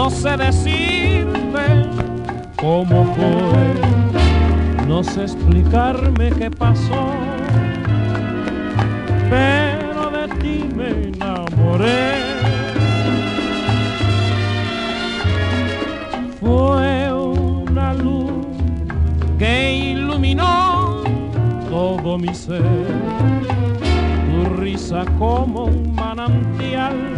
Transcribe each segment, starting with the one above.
No sé decirte cómo fue. No sé explicarme qué pasó. Pero de ti me enamoré. Fue una luz que iluminó todo mi ser. Tu risa como un manantial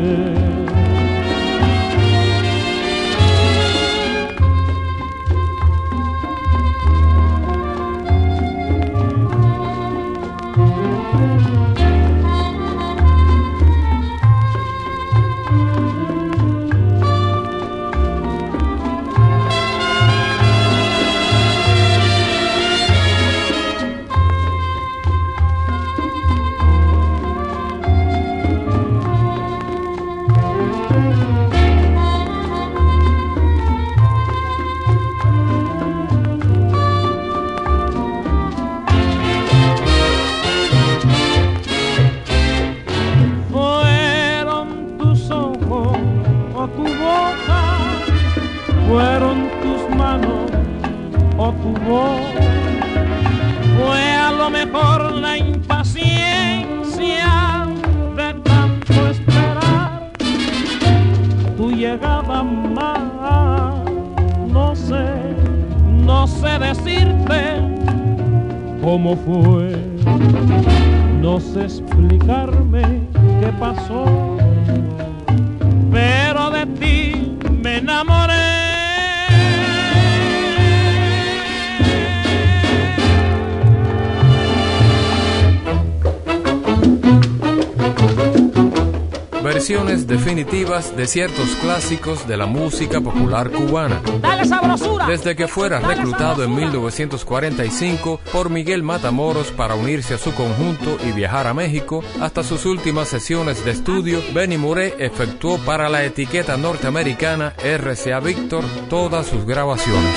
De ciertos clásicos de la música popular cubana. Dale sabrosura. Desde que fuera reclutado en 1945 por Miguel Matamoros para unirse a su conjunto y viajar a México, hasta sus últimas sesiones de estudio, Benny Moré efectuó para la etiqueta norteamericana RCA Victor todas sus grabaciones.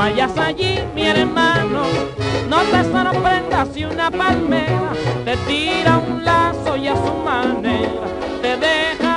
Vayas allí, mi hermano, no te sorprendas si una palmera te tira un lazo y a su manera te deja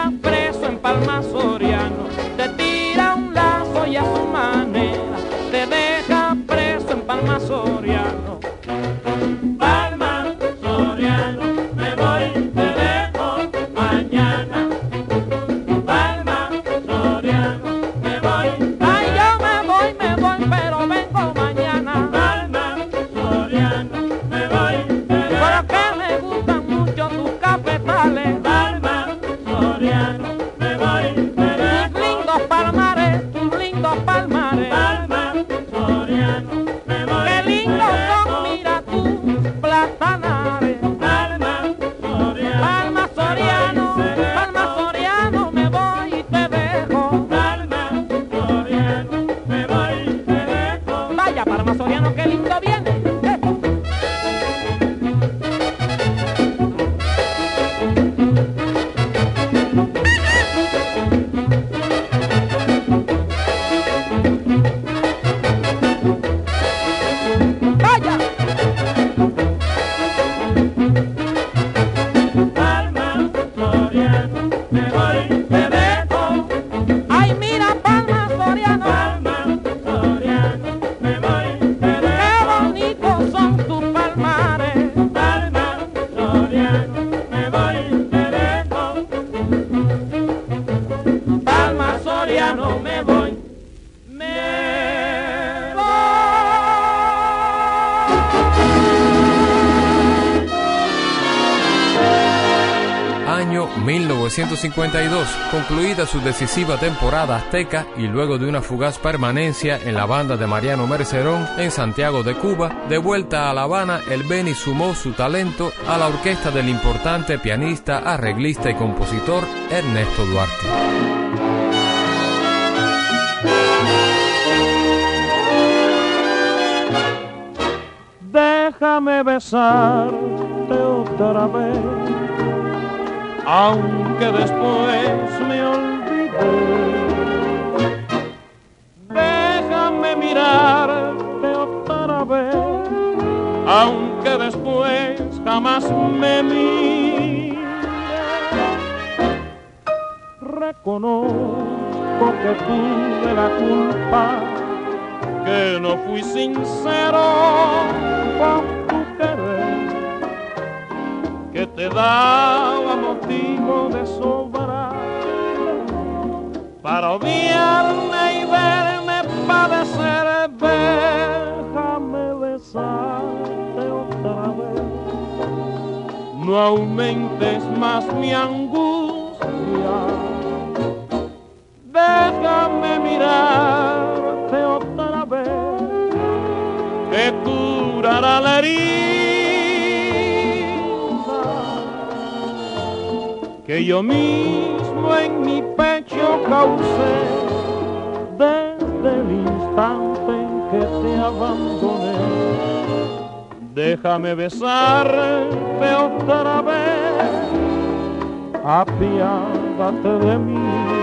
1952, concluida su decisiva temporada azteca y luego de una fugaz permanencia en la banda de Mariano Mercerón en Santiago de Cuba, de vuelta a La Habana, el Beni sumó su talento a la orquesta del importante pianista, arreglista y compositor Ernesto Duarte. Déjame besarte otra vez, aunque después me olvide. Déjame mirarte otra vez, aunque después jamás me mire. Reconozco que tuve la culpa, que no fui sincero con tu querer, que te daba odiarme y verme padecer. Déjame besarte otra vez no aumentes más mi angustia. Que yo mismo en mi pecho causé desde el instante en que te abandoné déjame besarte otra vez, apiádate de mí.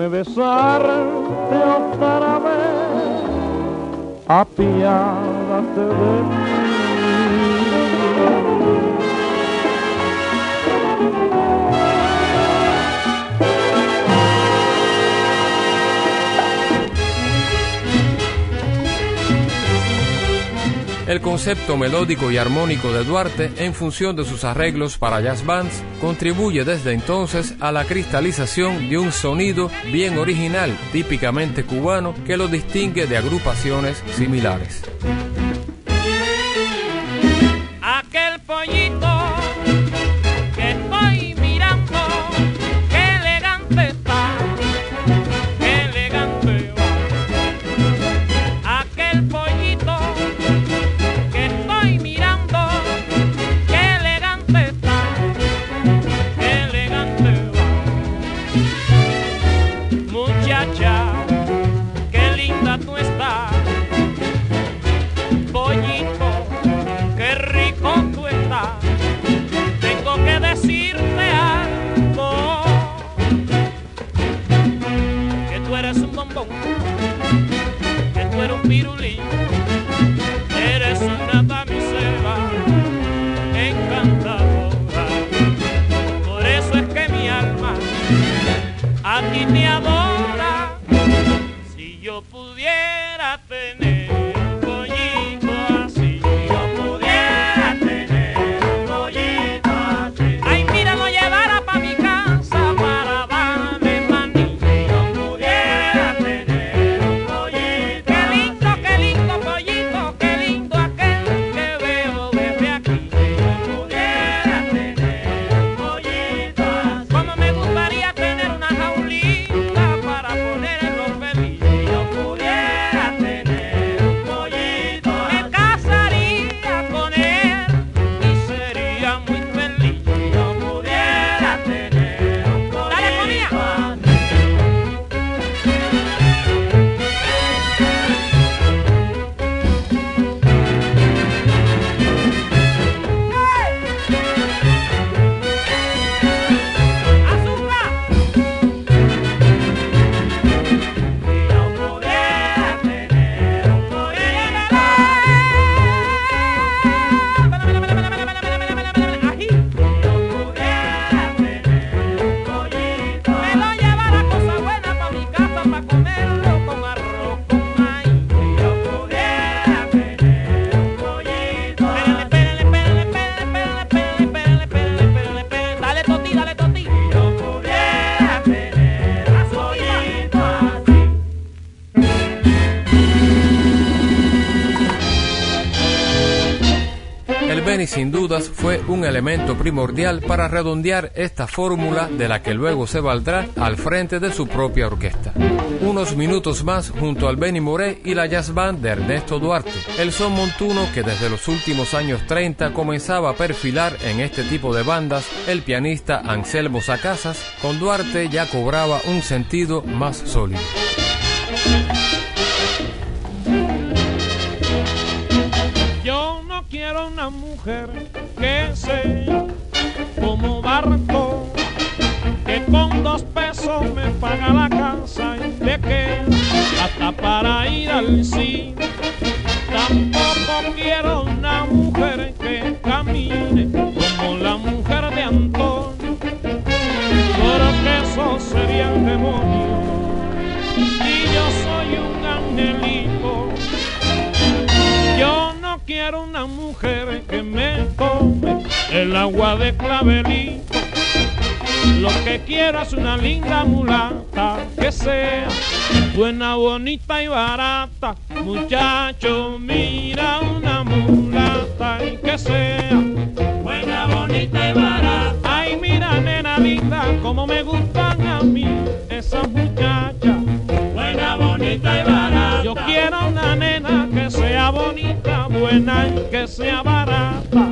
Déjame besarte otra vez, apiádate de El concepto melódico y armónico de Duarte, en función de sus arreglos para jazz bands, contribuye desde entonces a la cristalización de un sonido bien original, típicamente cubano, que lo distingue de agrupaciones similares. Fue un elemento primordial para redondear esta fórmula de la que luego se valdrá al frente de su propia orquesta. Unos minutos más junto al Benny Moré y la jazz band de Ernesto Duarte, el son montuno que desde los últimos años 30 comenzaba a perfilar en este tipo de bandas el pianista Anselmo Sacasas, con Duarte ya cobraba un sentido más sólido. Yo no quiero una mujer que sea como barco, que con dos pesos me paga la casa y de que hasta para ir al cine. Tampoco quiero una mujer que camine como la mujer de Antonio, porque eso sería el demonio. Y yo soy un angelito. Quiero una mujer que me tome el agua de clavelito. Lo que quiero es una linda mulata que sea buena, bonita y barata. Muchacho, mira una mulata y que sea buena, bonita y barata. Ay, mira, nena linda, como me gustan a mí esas muchachas. Buena, bonita y barata. Yo quiero una nena que sea bonita, buena y que sea barata.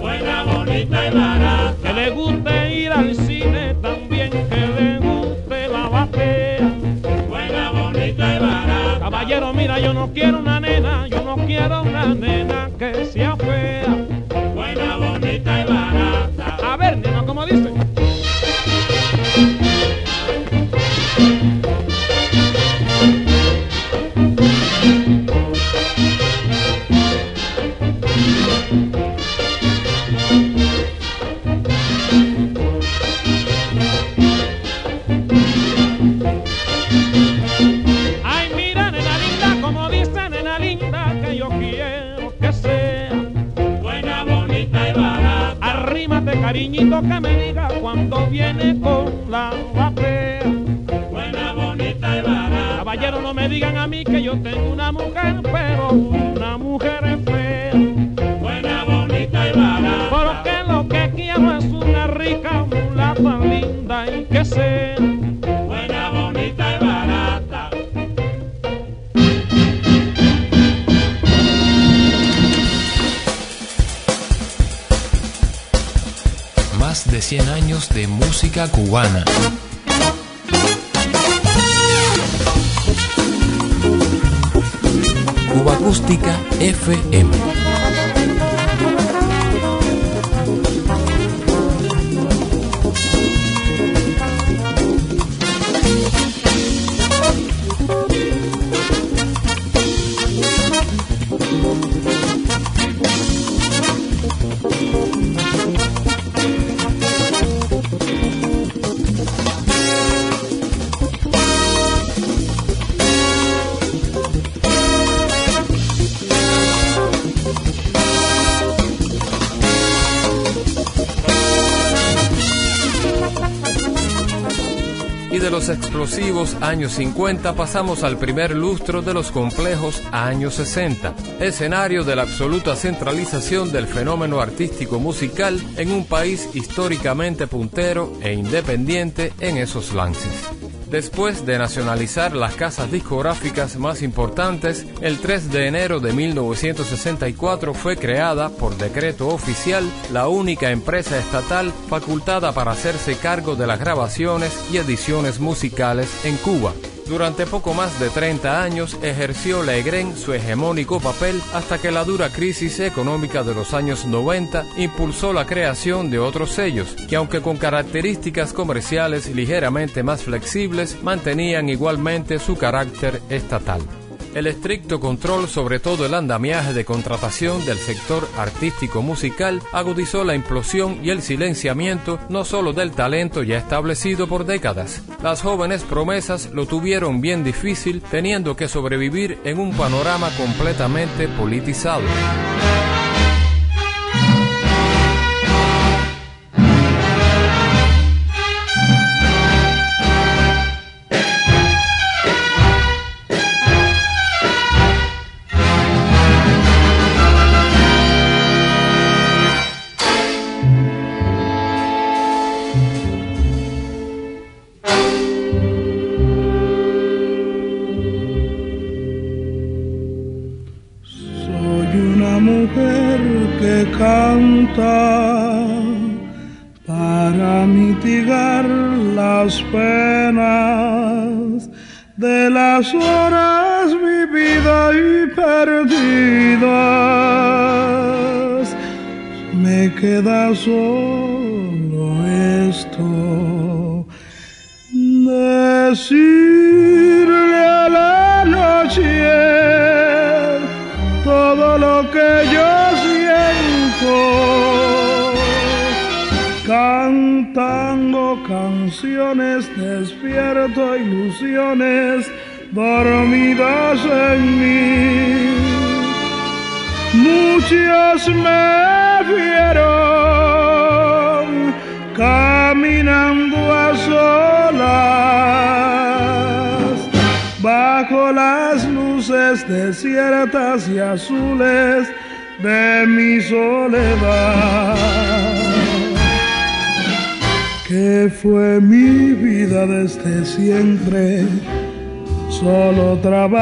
Buena, bonita y barata. Que le guste ir al cine también, que le guste la batea. Buena, bonita y barata. Caballero, mira, yo no quiero una nena, yo no quiero una nena que sea fea. Yo tengo una mujer, pero una mujer es fea. Buena, bonita y barata. Porque lo que quiero es una rica mulata linda y que sea buena, bonita y barata. Más de 100 años de música cubana. Acústica FM. Explosivos años 50 pasamos al primer lustro de los complejos años 60, escenario de la absoluta centralización del fenómeno artístico musical en un país históricamente puntero e independiente en esos lances. Después de nacionalizar las casas discográficas más importantes, el 3 de enero de 1964 fue creada, por decreto oficial, la única empresa estatal facultada para hacerse cargo de las grabaciones y ediciones musicales en Cuba. Durante poco más de 30 años ejerció la EGREN su hegemónico papel hasta que la dura crisis económica de los años 90 impulsó la creación de otros sellos, que aunque con características comerciales ligeramente más flexibles, mantenían igualmente su carácter estatal. El estricto control sobre todo el andamiaje de contratación del sector artístico musical agudizó la implosión y el silenciamiento no solo del talento ya establecido por décadas. Las jóvenes promesas lo tuvieron bien difícil teniendo que sobrevivir en un panorama completamente politizado.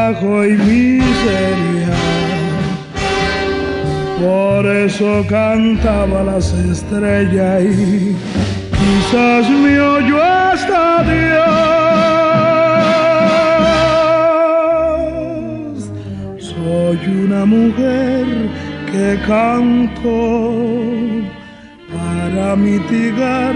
Trabajo y miseria. Por eso cantaba las estrellas y quizás me oyó hasta Dios. Soy una mujer que canto para mitigar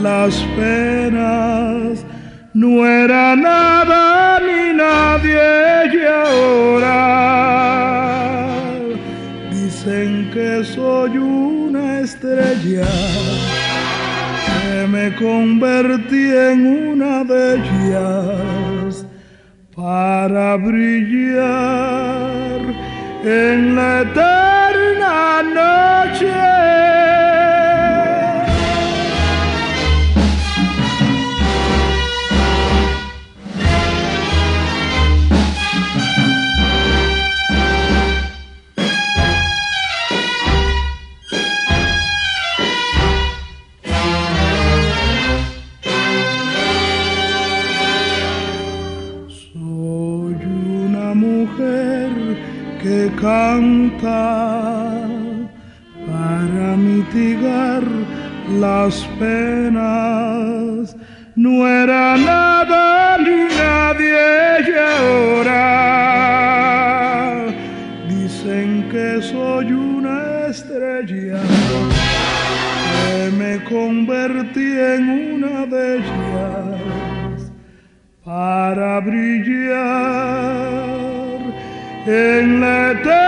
las penas, no era nada nadie y ahora dicen que soy una estrella, que me convertí en una de ellas para brillar en la eterna noche. Para mitigar las penas. No era nada ni nadie ahora dicen que soy una estrella que me convertí en una de ellas para brillar en la eterna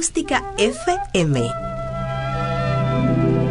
FM.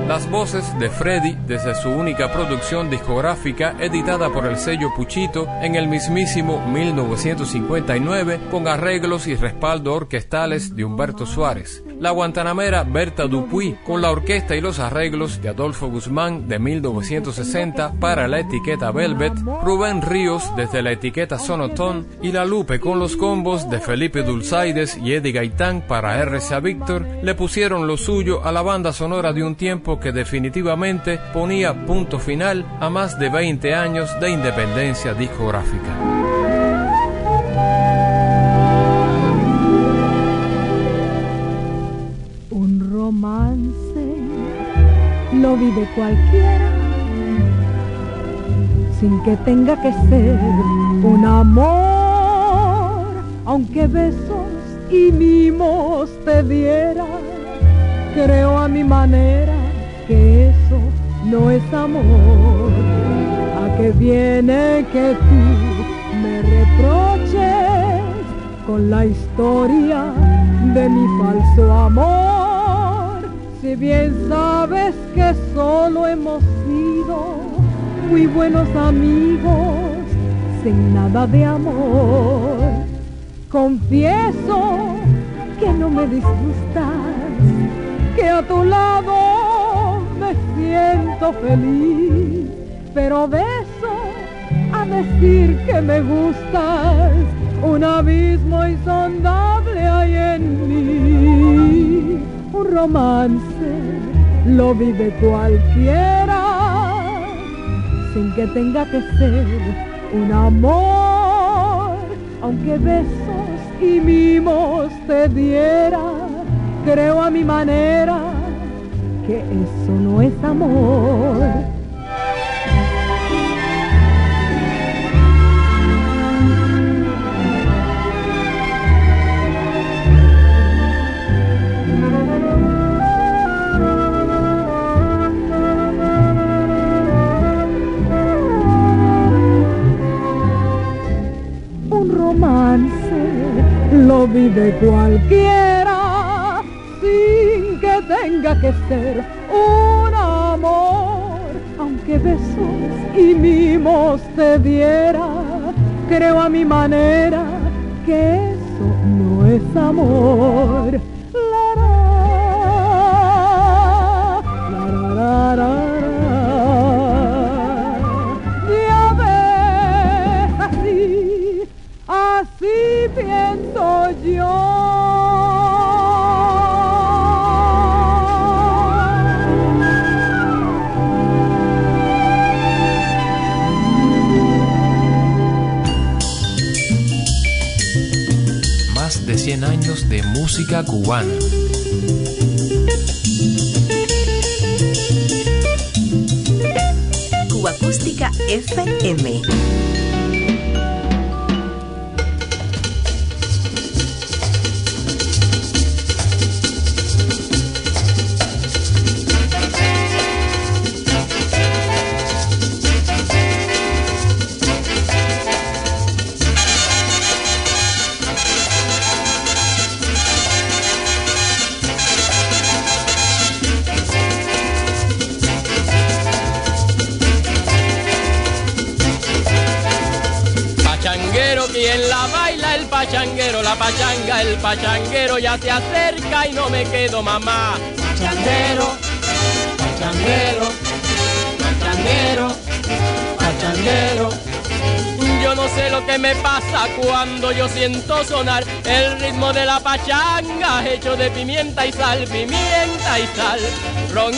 Las voces de Freddy desde su única producción discográfica editada por el sello Puchito en el mismísimo 1959 con arreglos y respaldo orquestales de Humberto Suárez. La guantanamera Berta Dupuy con la orquesta y los arreglos de Adolfo Guzmán de 1960 para la etiqueta Velvet, Rubén Ríos desde la etiqueta Sonotón y La Lupe con los combos de Felipe Dulzaides y Eddie Gaitán para RCA Víctor le pusieron lo suyo a la banda sonora de un tiempo que definitivamente ponía punto final a más de 20 años de independencia discográfica. Lo vive cualquiera sin que tenga que ser un amor, aunque besos y mimos te diera, creo a mi manera que eso no es amor. ¿A qué viene que tú me reproches con la historia de mi falso amor? Si bien sabes que solo hemos sido muy buenos amigos sin nada de amor. Confieso que no me disgustas, que a tu lado siento feliz, pero de eso a decir que me gustas, un abismo insondable hay Un romance lo vive cualquiera, sin que tenga que ser un amor, aunque besos y mimos te diera, creo a mi manera que eso no es amor vive cualquiera sin que tenga que ser un amor. Aunque besos y mimos te diera, creo a mi manera que eso no es amor. Música cubana. Cuba Acústica FM. La pachanga, el pachanguero ya se acerca y no me quedo mamá. Pachanguero, pachanguero, pachanguero, pachanguero. Yo no sé lo que me pasa cuando yo siento sonar el ritmo de la pachanga hecho de pimienta y sal, pimienta y sal, ron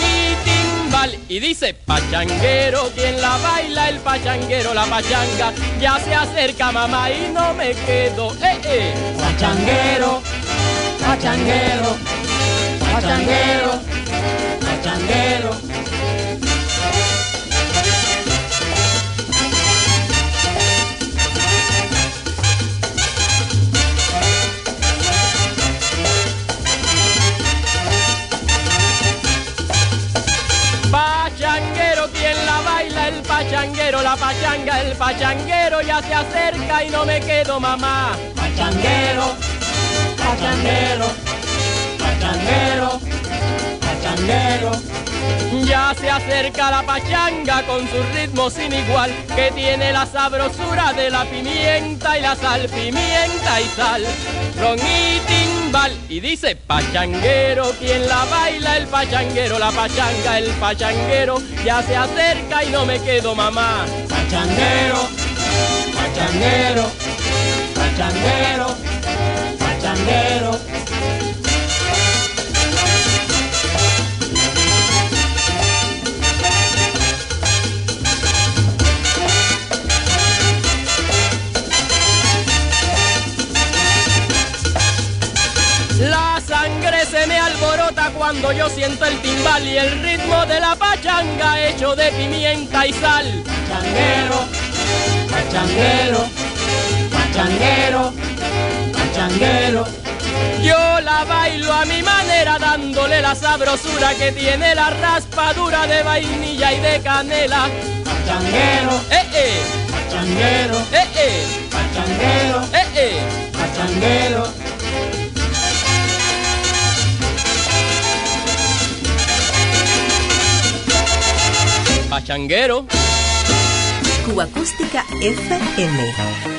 dice pachanguero, quien la baila el pachanguero, la pachanga, ya se acerca mamá y no me quedo, eh, eh. Pachanguero, pachanguero, pachanguero. pachanguero, pachanguero ya se acerca y no me quedo mamá. Pachanguero, pachanguero, pachanguero, pachanguero. Ya se acerca la pachanga con su ritmo sin igual, que tiene la sabrosura de la pimienta y la sal, pimienta y sal, ron y timbal. Y dice pachanguero, quien la baila el pachanguero, la pachanga, el pachanguero, ya se acerca y no me quedo mamá. Pachanguero, pachanguero, pachanguero, pachanguero. Cuando yo siento el timbal y el ritmo de la pachanga hecho de pimienta y sal. Pachanguero, pachanguero, pachanguero, pachanguero. Yo la bailo a mi manera dándole la sabrosura que tiene la raspadura de vainilla y de canela. Pachanguero, eh eh, pachanguero, eh eh, pachanguero, eh eh, pachanguero. Pachanguero. Cuba Acústica FM.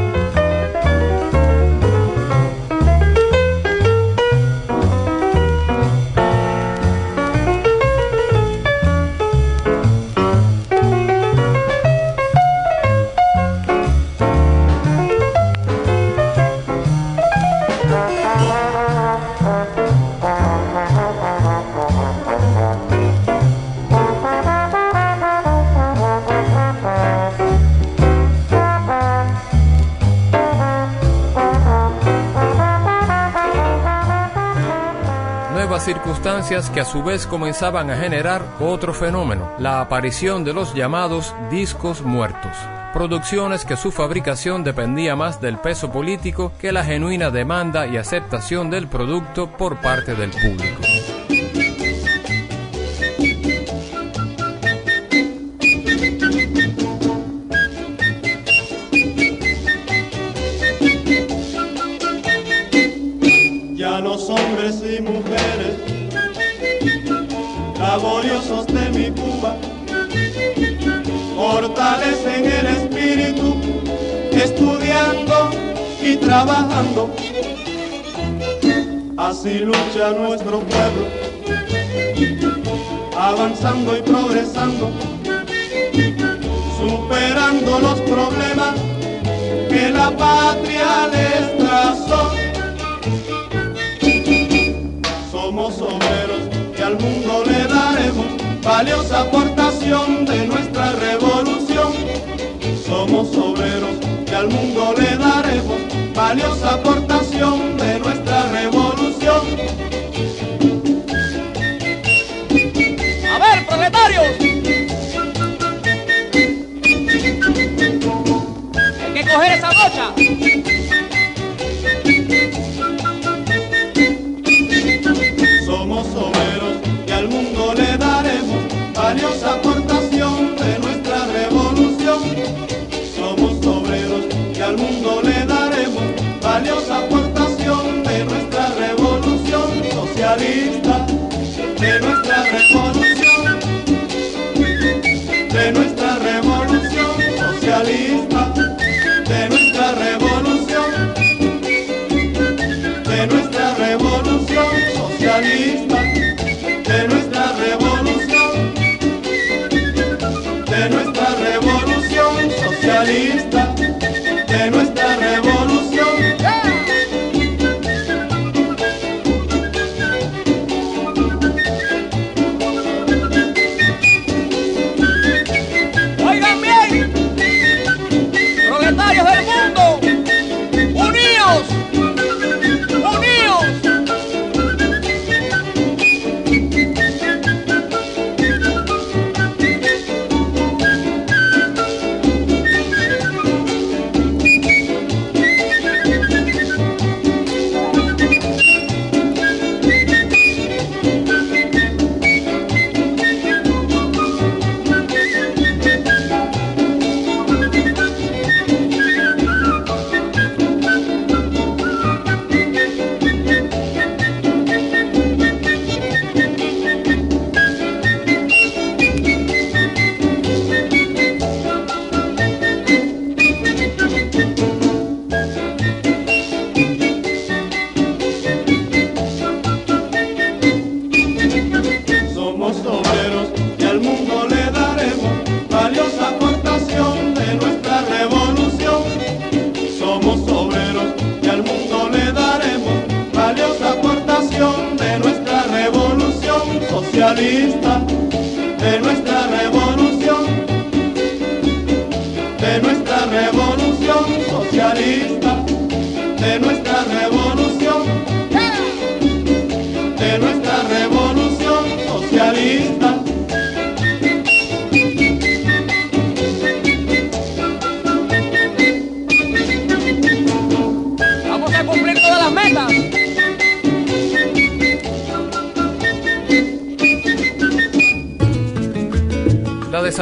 Que a su vez comenzaban a generar otro fenómeno, la aparición de los llamados discos muertos, producciones que su fabricación dependía más del peso político que la genuina demanda y aceptación del producto por parte del público. Lucha nuestro pueblo, avanzando y progresando, superando los problemas que la patria les trazó. Somos obreros y al mundo le daremos valiosa aportación de nuestra revolución. Somos obreros y al mundo le daremos valiosa aportación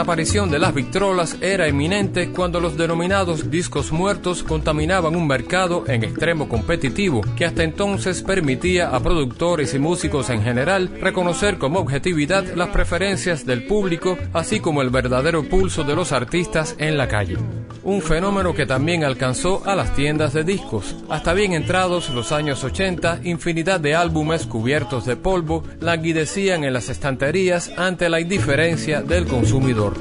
desaparición de las victrolas era inminente cuando los denominados discos muertos contaminaban un mercado en extremo competitivo que hasta entonces permitía a productores y músicos en general reconocer como objetividad las preferencias del público así como el verdadero pulso de los artistas en la calle. Un fenómeno que también alcanzó a las tiendas de discos. Hasta bien entrados los años 80, infinidad de álbumes cubiertos de polvo languidecían en las estanterías ante la indiferencia del consumidor.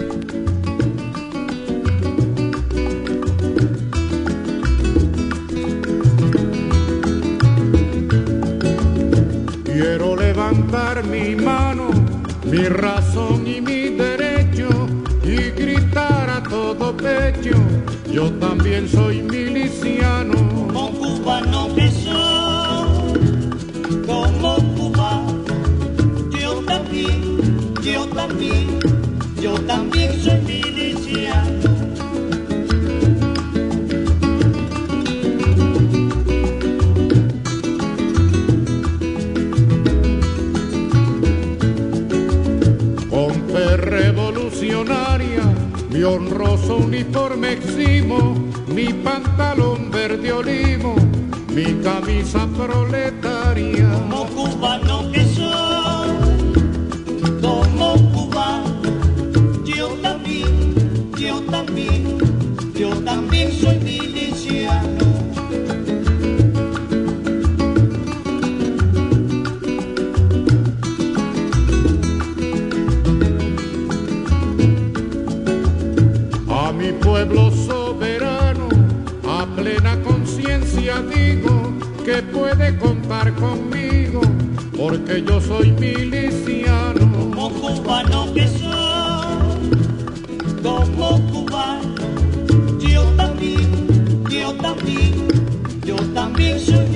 Quiero levantar mi mano, mi razón y mi derecho y gritar a todo pecho, también soy miliciano. Como cubano que soy, como cubano, yo también, yo también, yo también soy miliciano. Revolucionaria, mi honroso uniforme eximo, mi pantalón verde olivo, mi camisa proletaria. Como cubano que soy, como cubano, yo también, yo también, yo también soy que puede contar conmigo, porque yo soy miliciano. Como cubano que soy, como cubano, yo también, yo también, yo también soy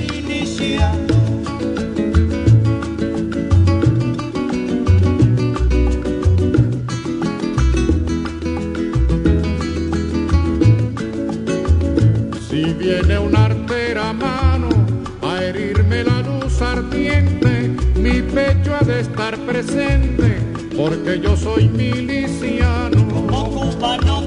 presente, porque yo soy miliciano. Como cubano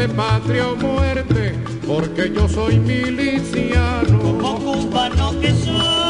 de patria o muerte porque yo soy miliciano. Como cubano que soy,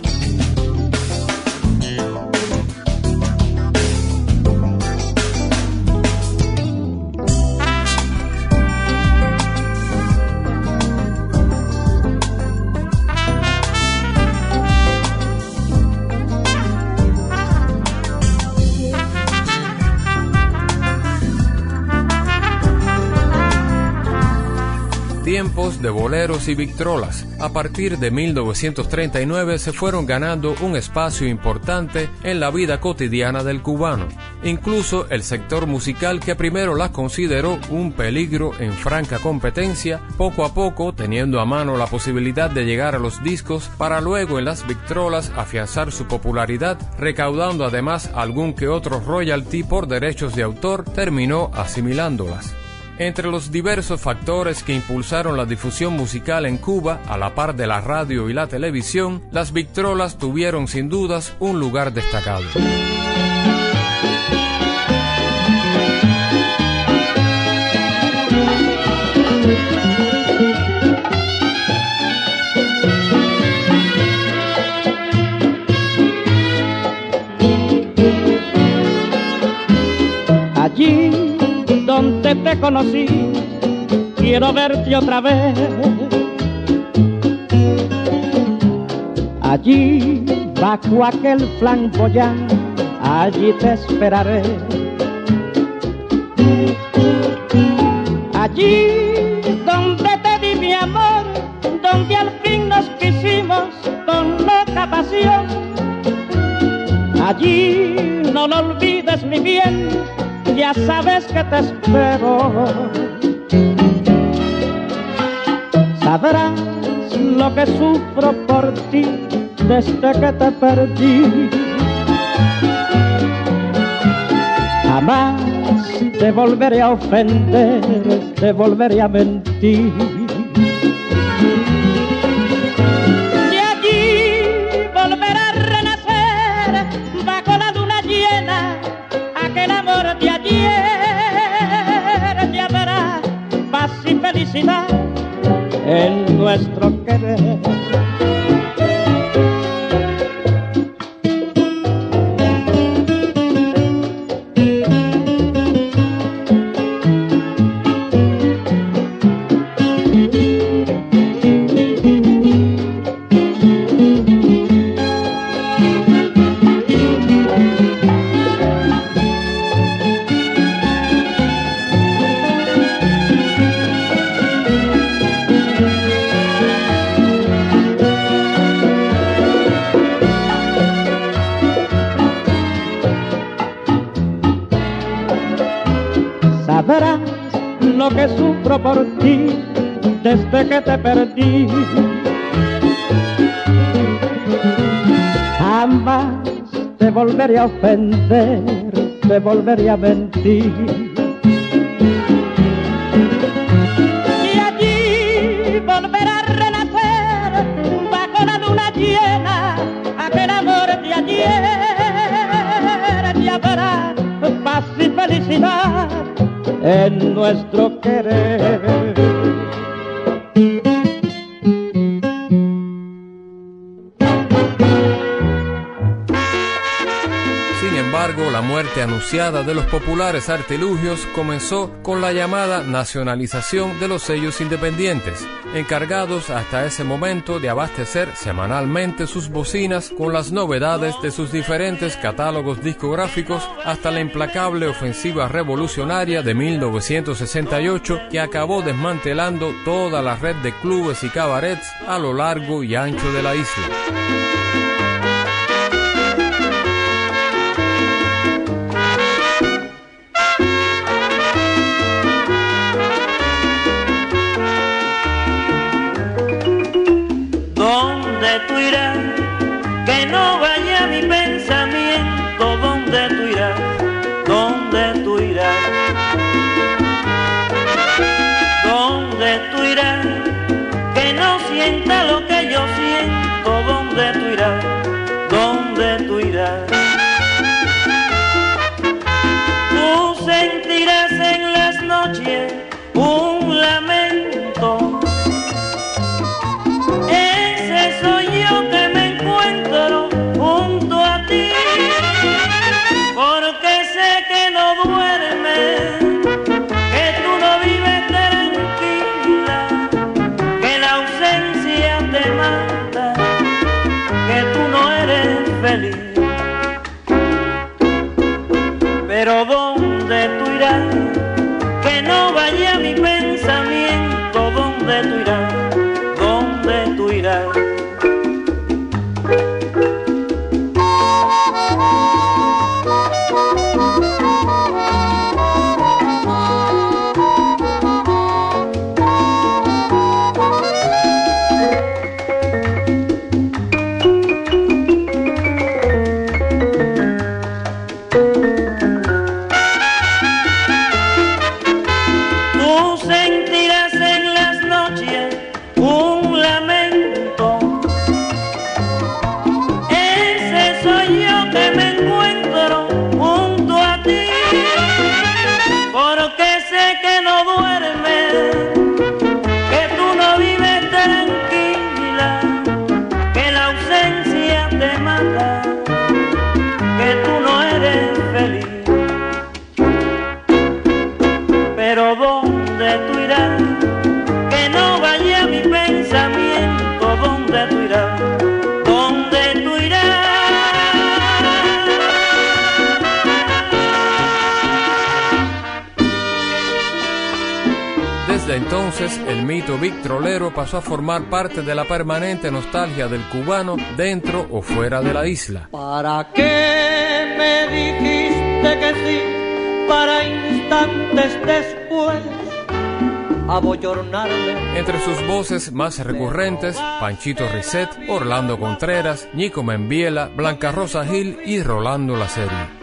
De boleros y victrolas. A partir de 1939 se fueron ganando un espacio importante en la vida cotidiana del cubano. Incluso el sector musical que primero las consideró un peligro en franca competencia, poco a poco teniendo a mano la posibilidad de llegar a los discos para luego en las victrolas afianzar su popularidad, recaudando además algún que otro royalty por derechos de autor, terminó asimilándolas. Entre los diversos factores que impulsaron la difusión musical en Cuba, a la par de la radio y la televisión, las victrolas tuvieron sin dudas un lugar destacado. Te conocí, quiero verte otra vez. Allí, bajo aquel flamboyán, allí te esperaré. Allí donde te di mi amor, donde al fin nos quisimos con loca pasión. Allí no lo olvides mi bien, ya sabes que te espero. Sabrás lo que sufro por ti desde que te perdí. Jamás te volveré a ofender, te volveré a mentir. Sufro por ti desde que te perdí. Jamás te volveré a ofender, te volveré a mentir. Y allí volverá a renacer bajo la luna llena aquel amor de ayer. Verás paz y felicidad en nuestro querer. Embargo, la muerte anunciada de los populares artilugios comenzó con la llamada nacionalización de los sellos independientes, encargados hasta ese momento de abastecer semanalmente sus bocinas con las novedades de sus diferentes catálogos discográficos hasta la implacable ofensiva revolucionaria de 1968 que acabó desmantelando toda la red de clubes y cabarets a lo largo y ancho de la isla. Formar parte de la permanente nostalgia del cubano dentro o fuera de la isla. ¿Para qué me dijiste que sí? Para instantes después. Entre sus voces más recurrentes, Panchito Risset, Orlando Contreras, Nico Membiela, Blanca Rosa Gil y Rolando La Serie.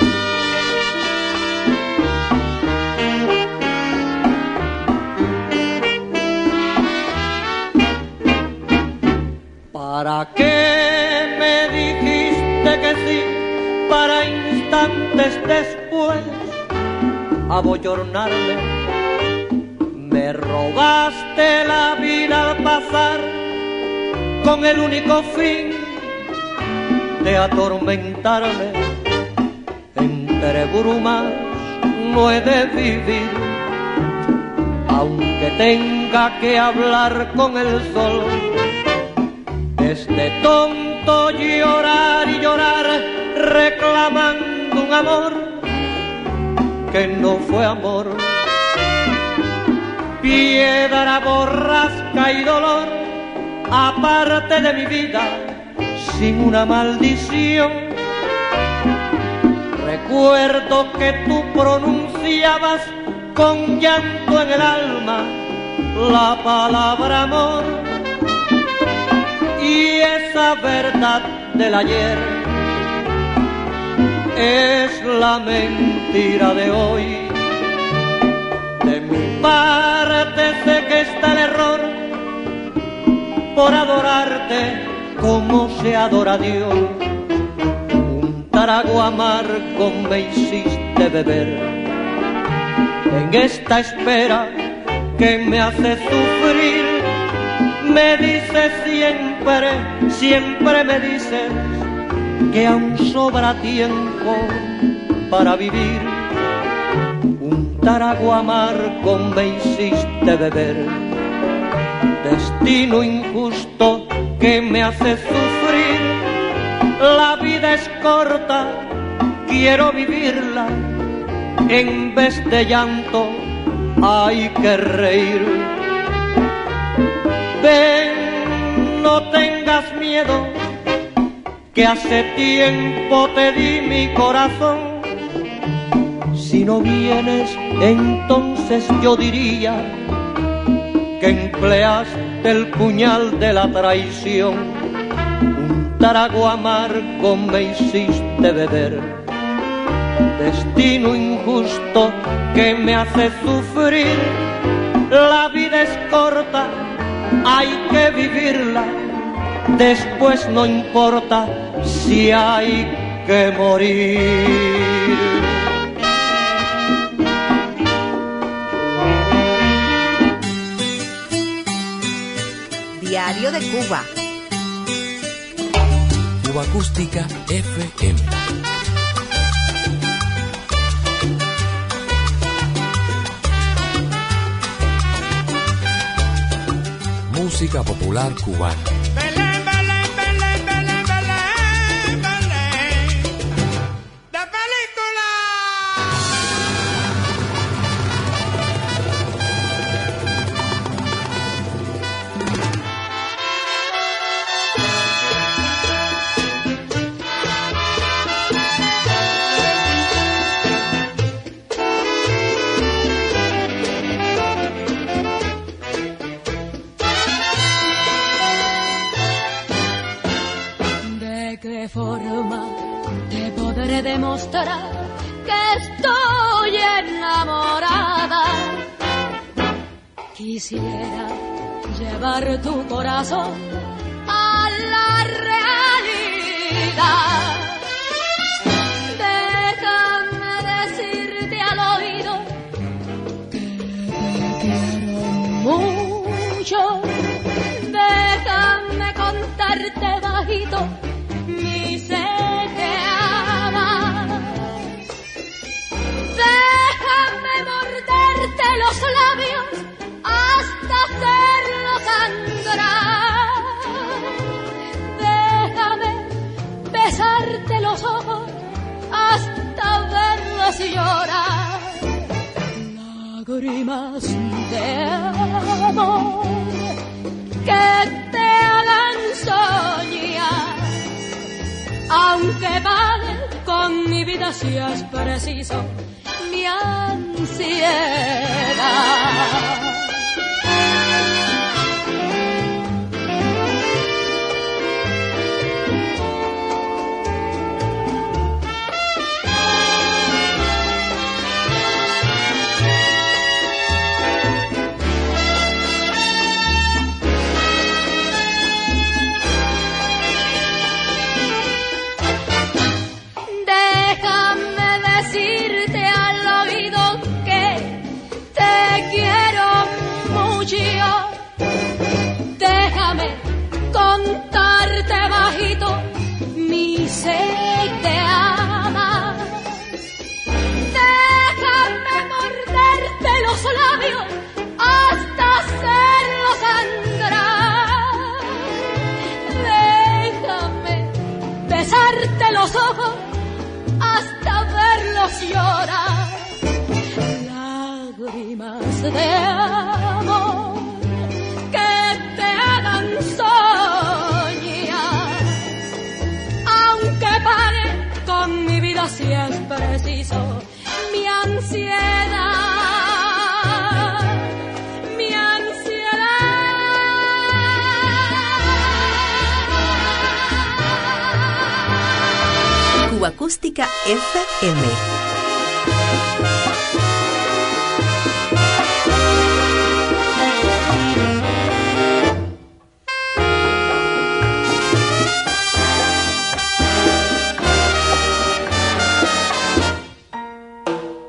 ¿Para qué me dijiste que sí? Para instantes después abollornarme. Me robaste la vida al pasar con el único fin de atormentarme. Entre brumas no he de vivir, aunque tenga que hablar con el sol este tonto llorar y llorar reclamando un amor que no fue amor. Piedra, borrasca y dolor, aparte de mi vida, sin una maldición. Recuerdo que tú pronunciabas con llanto en el alma la palabra amor y esa verdad del ayer es la mentira de hoy. De mi parte sé que está el error por adorarte como se adora a Dios. Un trago amargo me hiciste beber en esta espera que me hace sufrir me dices siempre, siempre me dices que aún sobra tiempo para vivir. Un tarago amargo me hiciste beber, destino injusto que me hace sufrir. La vida es corta, quiero vivirla, en vez de llanto hay que reír Ven, no tengas miedo, que hace tiempo te di mi corazón. Si no vienes, entonces yo diría que empleaste el puñal de la traición. Un trago amargo me hiciste beber, destino injusto que me hace sufrir. La vida es corta hay que vivirla, después no importa si hay que morir. Diario de Cuba. Cuba Acústica FM. Música popular cubana. Que estoy enamorada. Quisiera llevar tu corazón a la realidad. lloras y lloras lágrimas de amor que te hagan soñar, aunque vale con mi vida si es preciso mi ansiedad. Acústica FM.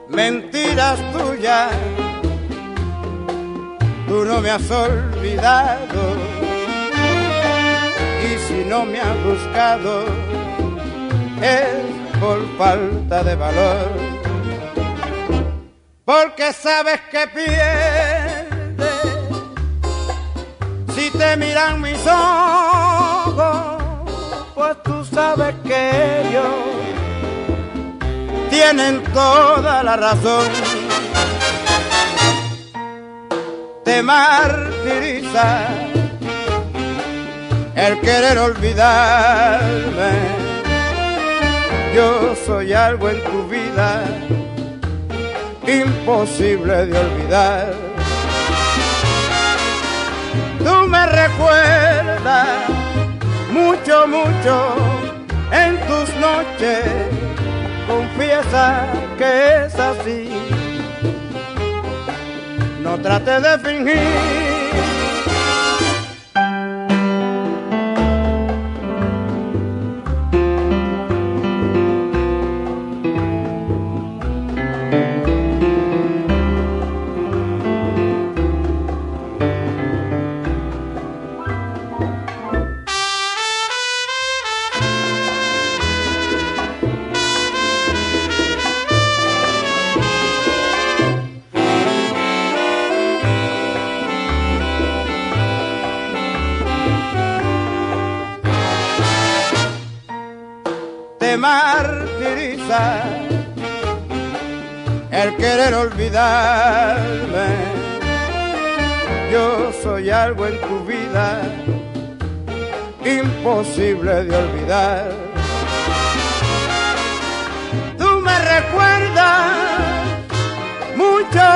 mentiras tuyas, tú no me has olvidado. Y si no me has buscado, es por falta de valor. Porque sabes que pierdes si te miran mis ojos, pues tú sabes que yo tienen toda la razón. Te martiriza el querer olvidarme. Yo soy algo en tu vida imposible de olvidar. Tú me recuerdas mucho, mucho en tus noches confiesa que es así. No trate de fingir olvidarme. Yo soy algo en tu vida imposible de olvidar. Tú me recuerdas mucho,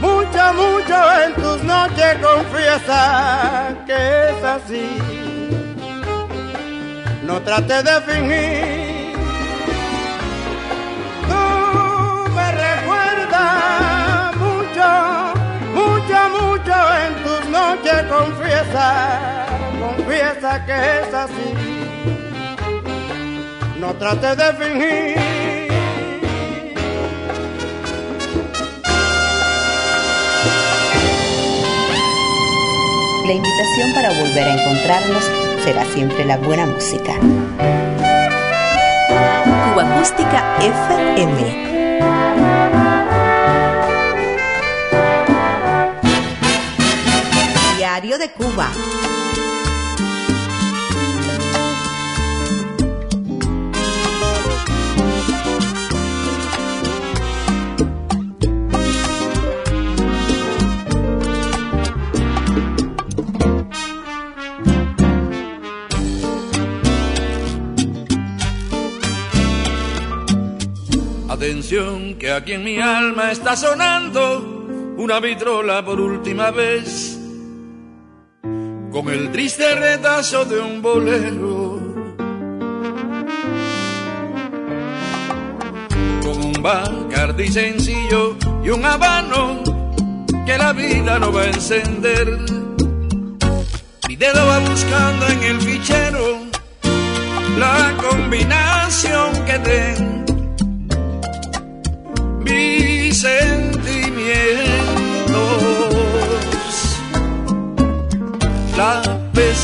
mucho, mucho en tus noches confiesa que es así. No trate de fingir confiesa, confiesa que es así. No trates de fingir. La invitación para volver a encontrarnos será siempre la buena música. Cuba Acústica FM de Cuba. Atención que aquí en mi alma está sonando una vitrola por última vez con el triste retazo de un bolero. Con un bacardi sencillo y un habano que la vida no va a encender. Mi dedo va buscando en el fichero la combinación que den mis sentimientos.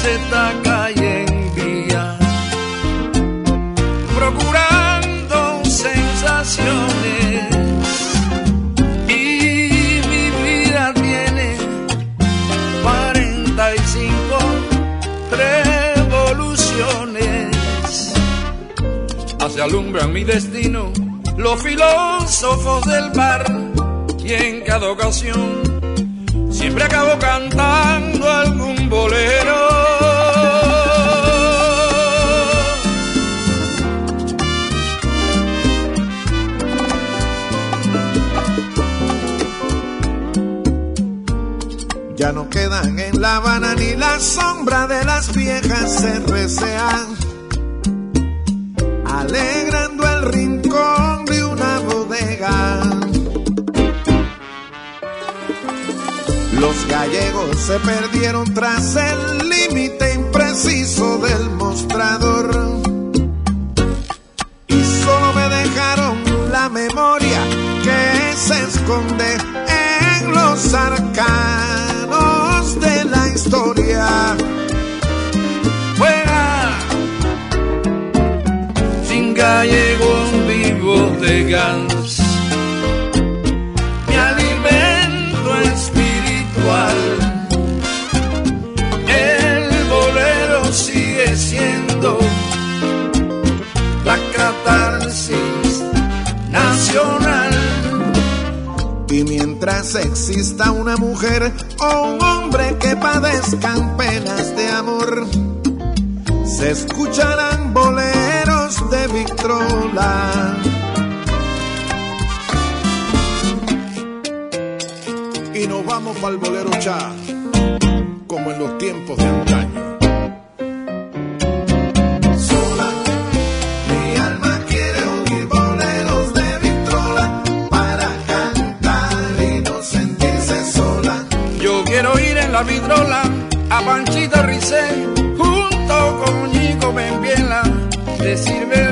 Peseta cae en vía, procurando sensaciones. Y mi vida tiene 45 revoluciones. Hacia alumbran mi destino los filósofos del bar y en cada ocasión siempre acabo cantando algún bolero. Ya no quedan en La Habana ni la sombra de las viejas RCA, alegrando el rincón de una bodega. Los gallegos se perdieron tras el límite impreciso del mostrador. Y solo me dejaron la memoria que se esconde en los arcanos historia. Fuera, sin gallego vivo de Gans. Mi alimento espiritual. El bolero sigue siendo Y mientras exista una mujer o un hombre que padezcan penas de amor, se escucharán boleros de Victrola. Y nos vamos para el bolero cha, como en los tiempos de antaño. A Panchita Ricé junto con Ñico Benviela decir verdades